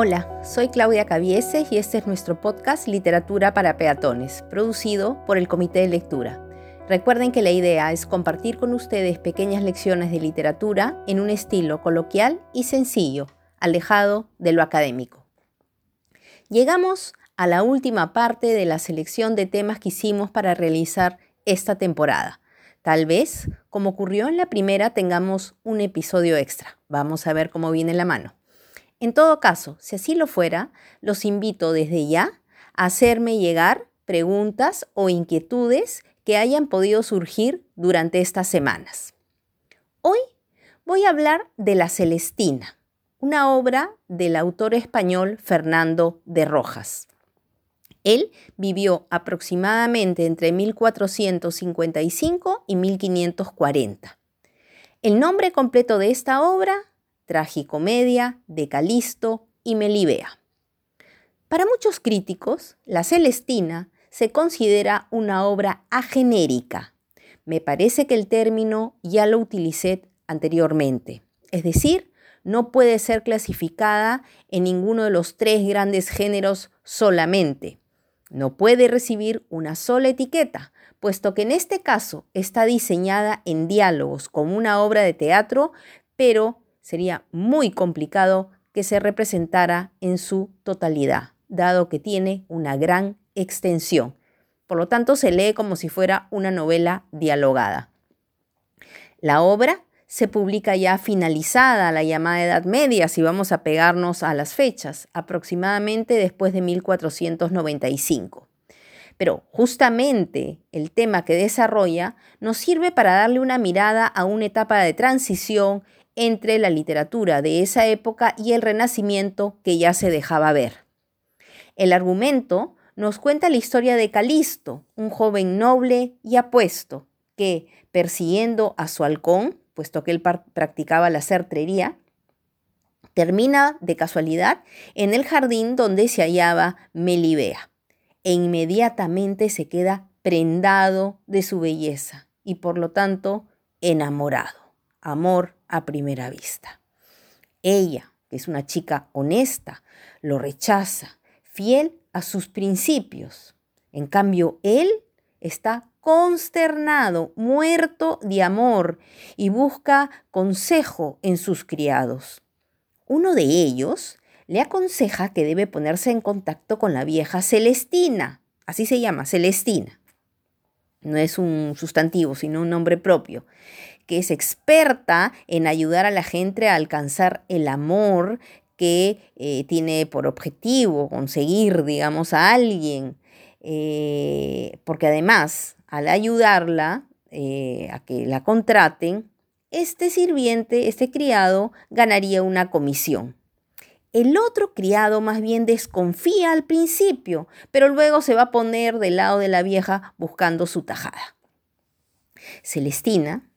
Hola, soy Claudia Cavieses y este es nuestro podcast Literatura para Peatones, producido por el Comité de Lectura. Recuerden que la idea es compartir con ustedes pequeñas lecciones de literatura en un estilo coloquial y sencillo, alejado de lo académico. Llegamos a la última parte de la selección de temas que hicimos para realizar esta temporada. Tal vez, como ocurrió en la primera, tengamos un episodio extra. Vamos a ver cómo viene la mano. En todo caso, si así lo fuera, los invito desde ya a hacerme llegar preguntas o inquietudes que hayan podido surgir durante estas semanas. Hoy voy a hablar de La Celestina, una obra del autor español Fernando de Rojas. Él vivió aproximadamente entre 1455 y 1540. El nombre completo de esta obra Tragicomedia de Calisto y Melibea. Para muchos críticos, La Celestina se considera una obra agenérica. Me parece que el término ya lo utilicé anteriormente, es decir, no puede ser clasificada en ninguno de los tres grandes géneros solamente. No puede recibir una sola etiqueta, puesto que en este caso está diseñada en diálogos como una obra de teatro, pero sería muy complicado que se representara en su totalidad, dado que tiene una gran extensión. Por lo tanto, se lee como si fuera una novela dialogada. La obra se publica ya finalizada la llamada Edad Media, si vamos a pegarnos a las fechas, aproximadamente después de 1495. Pero justamente el tema que desarrolla nos sirve para darle una mirada a una etapa de transición entre la literatura de esa época y el Renacimiento que ya se dejaba ver. El argumento nos cuenta la historia de Calisto, un joven noble y apuesto, que, persiguiendo a su halcón, puesto que él practicaba la certrería, termina de casualidad en el jardín donde se hallaba Melibea, e inmediatamente se queda prendado de su belleza y por lo tanto enamorado amor a primera vista. Ella, que es una chica honesta, lo rechaza, fiel a sus principios. En cambio, él está consternado, muerto de amor y busca consejo en sus criados. Uno de ellos le aconseja que debe ponerse en contacto con la vieja Celestina, así se llama, Celestina. No es un sustantivo, sino un nombre propio, que es experta en ayudar a la gente a alcanzar el amor que eh, tiene por objetivo conseguir, digamos, a alguien. Eh, porque además, al ayudarla eh, a que la contraten, este sirviente, este criado, ganaría una comisión. El otro criado más bien desconfía al principio, pero luego se va a poner del lado de la vieja buscando su tajada. Celestina,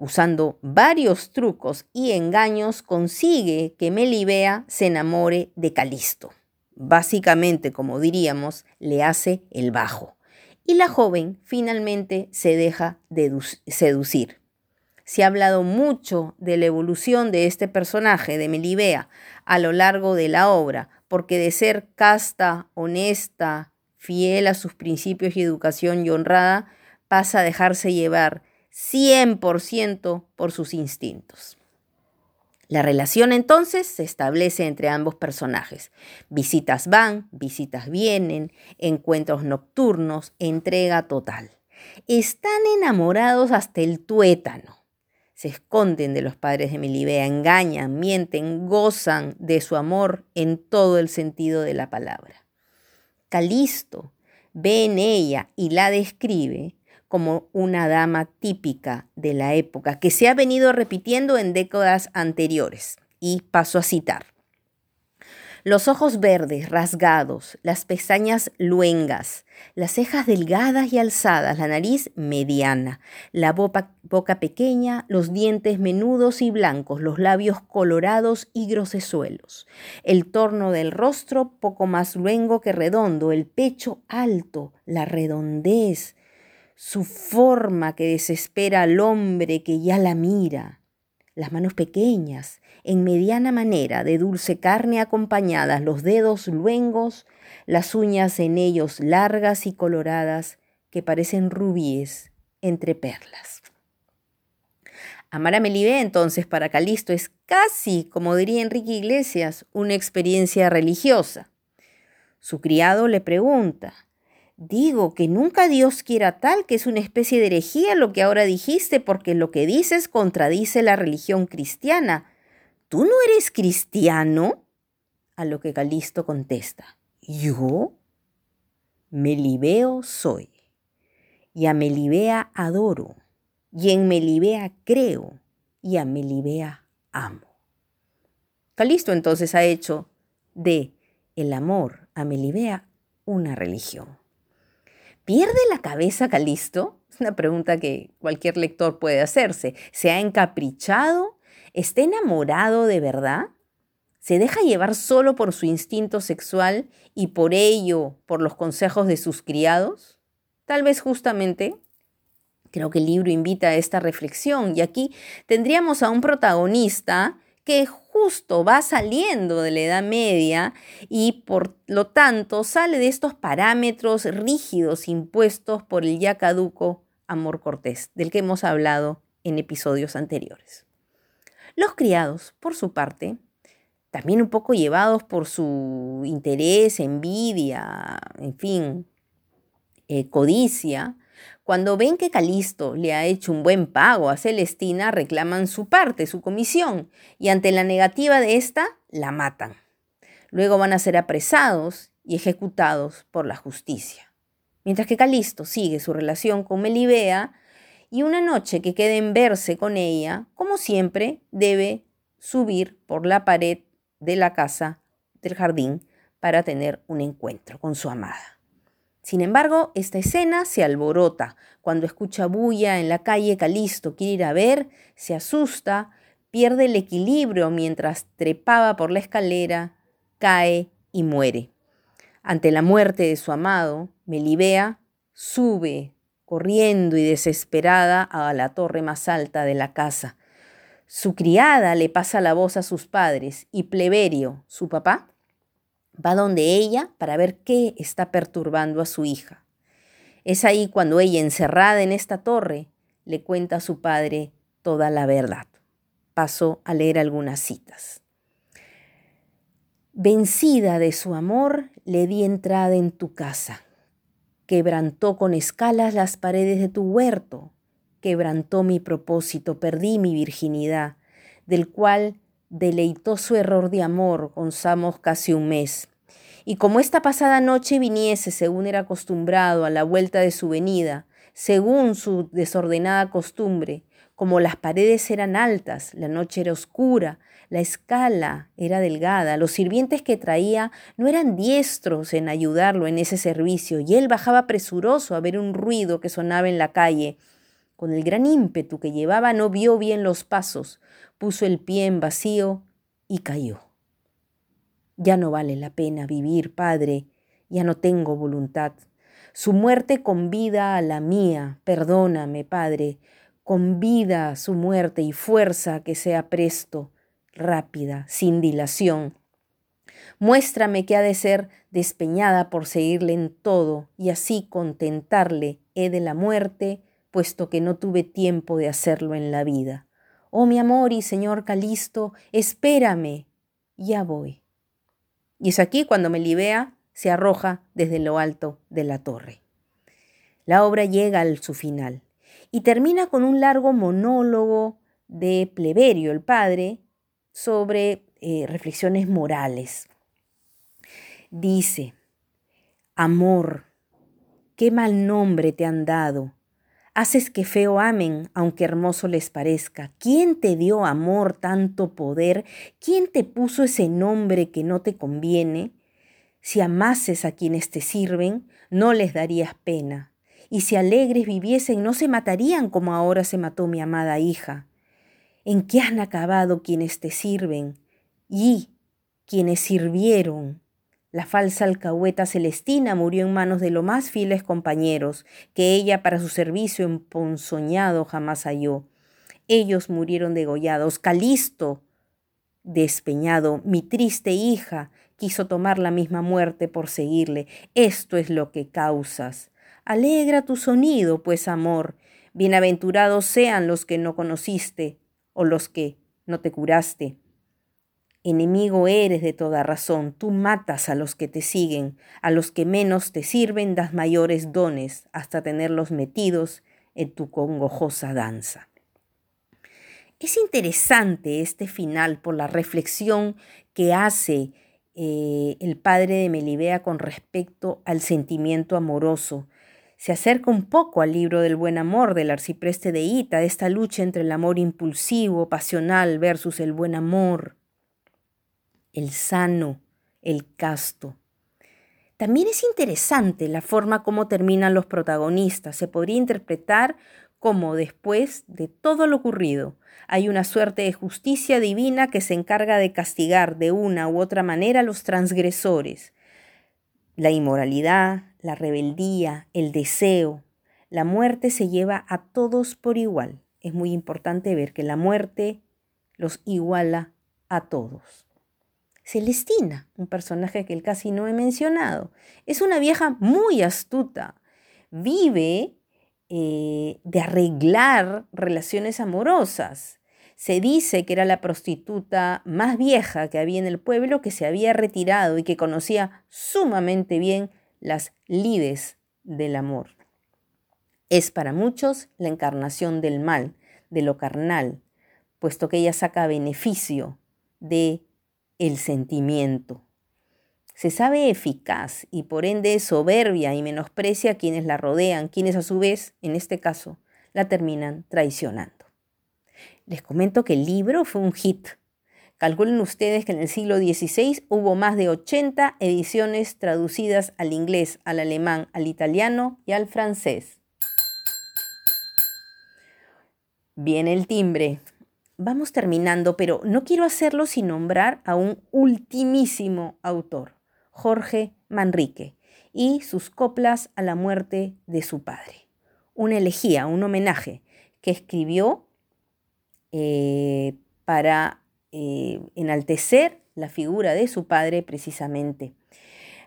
usando varios trucos y engaños, consigue que Melibea se enamore de Calisto. Básicamente, como diríamos, le hace el bajo. Y la joven finalmente se deja seducir. Se ha hablado mucho de la evolución de este personaje, de Melibea, a lo largo de la obra, porque de ser casta, honesta, fiel a sus principios y educación y honrada, pasa a dejarse llevar 100% por sus instintos. La relación entonces se establece entre ambos personajes. Visitas van, visitas vienen, encuentros nocturnos, entrega total. Están enamorados hasta el tuétano. Se esconden de los padres de Melibea, engañan, mienten, gozan de su amor en todo el sentido de la palabra. Calisto ve en ella y la describe como una dama típica de la época, que se ha venido repitiendo en décadas anteriores. Y paso a citar. Los ojos verdes, rasgados, las pestañas luengas, las cejas delgadas y alzadas, la nariz mediana, la boca, boca, pequeña, los dientes menudos y blancos, los labios colorados y grosesuelos, el torno del rostro poco más luengo que redondo, el pecho alto, la redondez, su forma que desespera al hombre que ya la mira, las manos pequeñas, en mediana manera, de dulce carne acompañadas, los dedos luengos, las uñas en ellos largas y coloradas, que parecen rubíes entre perlas. Amar a Melibé entonces para Calisto es casi, como diría Enrique Iglesias, una experiencia religiosa. Su criado le pregunta, Digo que nunca Dios quiera tal, que es una especie de herejía lo que ahora dijiste, porque lo que dices contradice la religión cristiana. ¿Tú no eres cristiano? A lo que Calisto contesta, ¿yo? Melibeo soy, y a Melibea adoro, y en Melibea creo, y a Melibea amo. Calisto entonces ha hecho de el amor a Melibea una religión. ¿Pierde la cabeza Calisto? Es una pregunta que cualquier lector puede hacerse. ¿Se ha encaprichado? ¿Está enamorado de verdad? ¿Se deja llevar solo por su instinto sexual y por ello por los consejos de sus criados? Tal vez justamente Creo que el libro invita a esta reflexión y aquí tendríamos a un protagonista que justo va saliendo de la Edad Media y por lo tanto sale de estos parámetros rígidos impuestos por el ya caduco Amor Cortés, del que hemos hablado en episodios anteriores. Los criados, por su parte, también un poco llevados por su interés, envidia, en fin, eh, codicia, cuando ven que Calisto le ha hecho un buen pago a Celestina, reclaman su parte, su comisión, y ante la negativa de ésta, la matan. Luego van a ser apresados y ejecutados por la justicia. Mientras que Calisto sigue su relación con Melibea, y una noche que quede en verse con ella, como siempre, debe subir por la pared de la casa del jardín para tener un encuentro con su amada. Sin embargo, esta escena se alborota. Cuando escucha bulla en la calle, Calisto quiere ir a ver, se asusta, pierde el equilibrio mientras trepaba por la escalera, cae y muere. Ante la muerte de su amado, Melibea sube corriendo y desesperada a la torre más alta de la casa. Su criada le pasa la voz a sus padres y Pleberio, su papá, va donde ella para ver qué está perturbando a su hija. Es ahí cuando ella, encerrada en esta torre, le cuenta a su padre toda la verdad. Paso a leer algunas citas. Vencida de su amor, le di entrada en tu casa. Quebrantó con escalas las paredes de tu huerto. Quebrantó mi propósito, perdí mi virginidad, del cual deleitó su error de amor, gonzamos casi un mes. Y como esta pasada noche viniese, según era acostumbrado, a la vuelta de su venida, según su desordenada costumbre, como las paredes eran altas, la noche era oscura, la escala era delgada, los sirvientes que traía no eran diestros en ayudarlo en ese servicio, y él bajaba presuroso a ver un ruido que sonaba en la calle. Con el gran ímpetu que llevaba no vio bien los pasos, puso el pie en vacío y cayó. Ya no vale la pena vivir, Padre, ya no tengo voluntad. Su muerte convida a la mía, perdóname, Padre, convida su muerte y fuerza que sea presto, rápida, sin dilación. Muéstrame que ha de ser despeñada por seguirle en todo y así contentarle he de la muerte, puesto que no tuve tiempo de hacerlo en la vida. Oh mi amor y señor Calisto, espérame, ya voy. Y es aquí cuando Melibea se arroja desde lo alto de la torre. La obra llega a su final y termina con un largo monólogo de Pleberio, el padre, sobre eh, reflexiones morales. Dice, amor, qué mal nombre te han dado Haces que feo amen, aunque hermoso les parezca. ¿Quién te dio amor, tanto poder? ¿Quién te puso ese nombre que no te conviene? Si amases a quienes te sirven, no les darías pena. Y si alegres viviesen, no se matarían como ahora se mató mi amada hija. ¿En qué han acabado quienes te sirven? Y quienes sirvieron la falsa alcahueta Celestina murió en manos de los más fieles compañeros, que ella para su servicio emponzoñado jamás halló. ellos murieron degollados. Calisto, despeñado, mi triste hija, quiso tomar la misma muerte por seguirle. Esto es lo que causas. Alegra tu sonido, pues amor. Bienaventurados sean los que no conociste o los que no te curaste. Enemigo eres de toda razón, tú matas a los que te siguen, a los que menos te sirven das mayores dones hasta tenerlos metidos en tu congojosa danza. Es interesante este final por la reflexión que hace eh, el padre de Melibea con respecto al sentimiento amoroso. Se acerca un poco al libro del buen amor del arcipreste de Ita, esta lucha entre el amor impulsivo, pasional versus el buen amor el sano, el casto. También es interesante la forma como terminan los protagonistas. Se podría interpretar como después de todo lo ocurrido hay una suerte de justicia divina que se encarga de castigar de una u otra manera a los transgresores. La inmoralidad, la rebeldía, el deseo, la muerte se lleva a todos por igual. Es muy importante ver que la muerte los iguala a todos. Celestina, un personaje que él casi no he mencionado. Es una vieja muy astuta. Vive eh, de arreglar relaciones amorosas. Se dice que era la prostituta más vieja que había en el pueblo, que se había retirado y que conocía sumamente bien las lides del amor. Es para muchos la encarnación del mal, de lo carnal, puesto que ella saca beneficio de el sentimiento. Se sabe eficaz y por ende soberbia y menosprecia a quienes la rodean, quienes a su vez, en este caso, la terminan traicionando. Les comento que el libro fue un hit. Calculen ustedes que en el siglo XVI hubo más de 80 ediciones traducidas al inglés, al alemán, al italiano y al francés. Viene el timbre vamos terminando, pero no quiero hacerlo sin nombrar a un ultimísimo autor, Jorge Manrique, y sus coplas a la muerte de su padre. Una elegía, un homenaje que escribió eh, para eh, enaltecer la figura de su padre precisamente.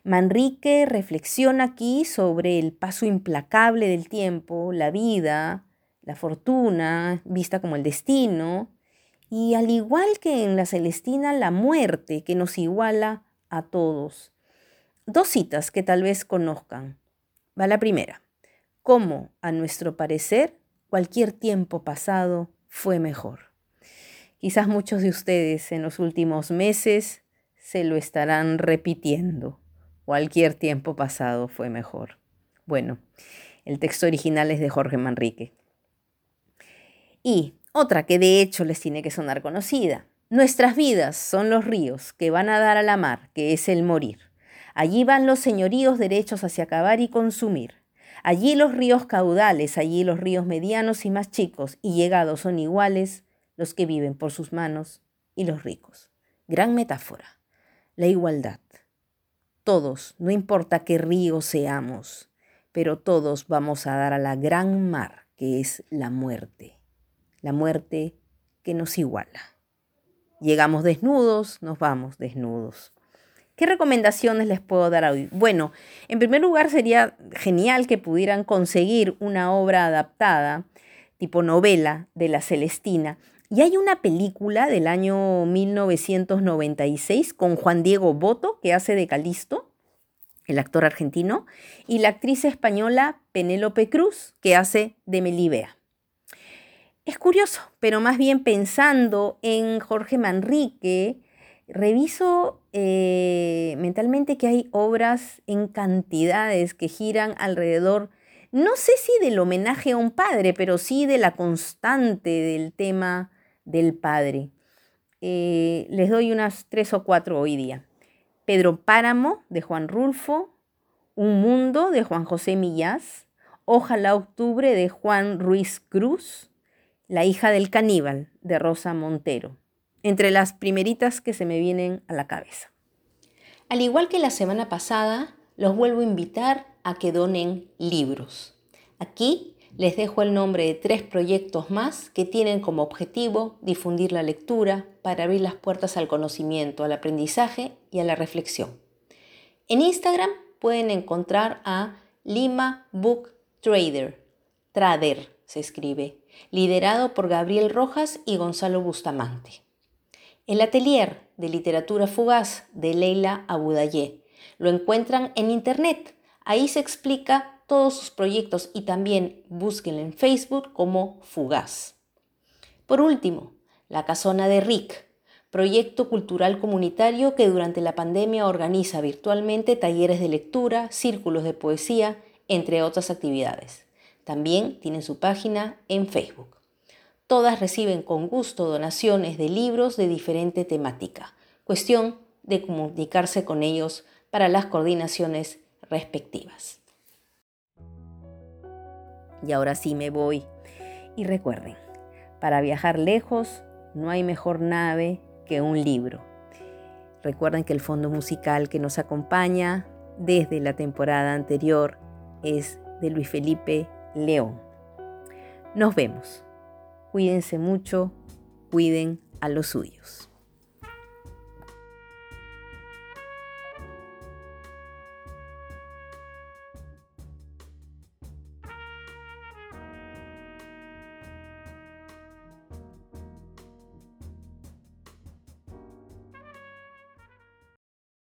Manrique reflexiona aquí sobre el paso implacable del tiempo, la vida, la fortuna, vista como el destino, y al igual que en la Celestina, la muerte que nos iguala a todos. Dos citas que tal vez conozcan. Va la primera. Cómo, a nuestro parecer, cualquier tiempo pasado fue mejor. Quizás muchos de ustedes en los últimos meses se lo estarán repitiendo. Cualquier tiempo pasado fue mejor. Bueno, el texto original es de Jorge Manrique. Y otra que de hecho les tiene que sonar conocida. Nuestras vidas son los ríos que van a dar a la mar, que es el morir. Allí van los señoríos derechos hacia acabar y consumir. Allí los ríos caudales, allí los ríos medianos y más chicos y llegados son iguales los que viven por sus manos y los ricos. Gran metáfora. La igualdad. Todos, no importa qué río seamos, pero todos vamos a dar a la gran mar que es la muerte la muerte que nos iguala. Llegamos desnudos, nos vamos desnudos. ¿Qué recomendaciones les puedo dar hoy? Bueno, en primer lugar sería genial que pudieran conseguir una obra adaptada, tipo novela, de la Celestina. Y hay una película del año 1996 con Juan Diego Boto, que hace de Calisto, el actor argentino, y la actriz española Penélope Cruz, que hace de Melibea. Es curioso, pero más bien pensando en Jorge Manrique, reviso eh, mentalmente que hay obras en cantidades que giran alrededor, no sé si del homenaje a un padre, pero sí de la constante del tema del padre. Eh, les doy unas tres o cuatro hoy día. Pedro Páramo, de Juan Rulfo, Un Mundo, de Juan José Millás, Ojalá Octubre, de Juan Ruiz Cruz, la hija del caníbal de Rosa Montero, entre las primeritas que se me vienen a la cabeza. Al igual que la semana pasada, los vuelvo a invitar a que donen libros. Aquí Les dejo el nombre de tres proyectos más que tienen como objetivo difundir la lectura para abrir las puertas al conocimiento, al aprendizaje y a la reflexión. En Instagram pueden encontrar a Lima Book Trader, Trader se escribe, liderado por Gabriel Rojas y Gonzalo Bustamante. El atelier de literatura fugaz de Leila Abudayé. Lo encuentran en internet. Ahí se explica todos sus proyectos y también búsquenlo en Facebook como Fugaz. Por último, La Casona de Rick, proyecto cultural comunitario que durante la pandemia organiza virtualmente talleres de lectura, círculos de poesía, entre otras actividades. También tienen su página en Facebook. Todas reciben con gusto donaciones de libros de diferente temática. Cuestión de comunicarse con ellos para las coordinaciones respectivas. Y ahora sí me voy. Y recuerden, para viajar lejos no hay mejor nave que un libro. Recuerden que el fondo musical que nos acompaña desde la temporada anterior es de Luis Felipe León. Nos vemos. Cuídense mucho, cuiden a los suyos.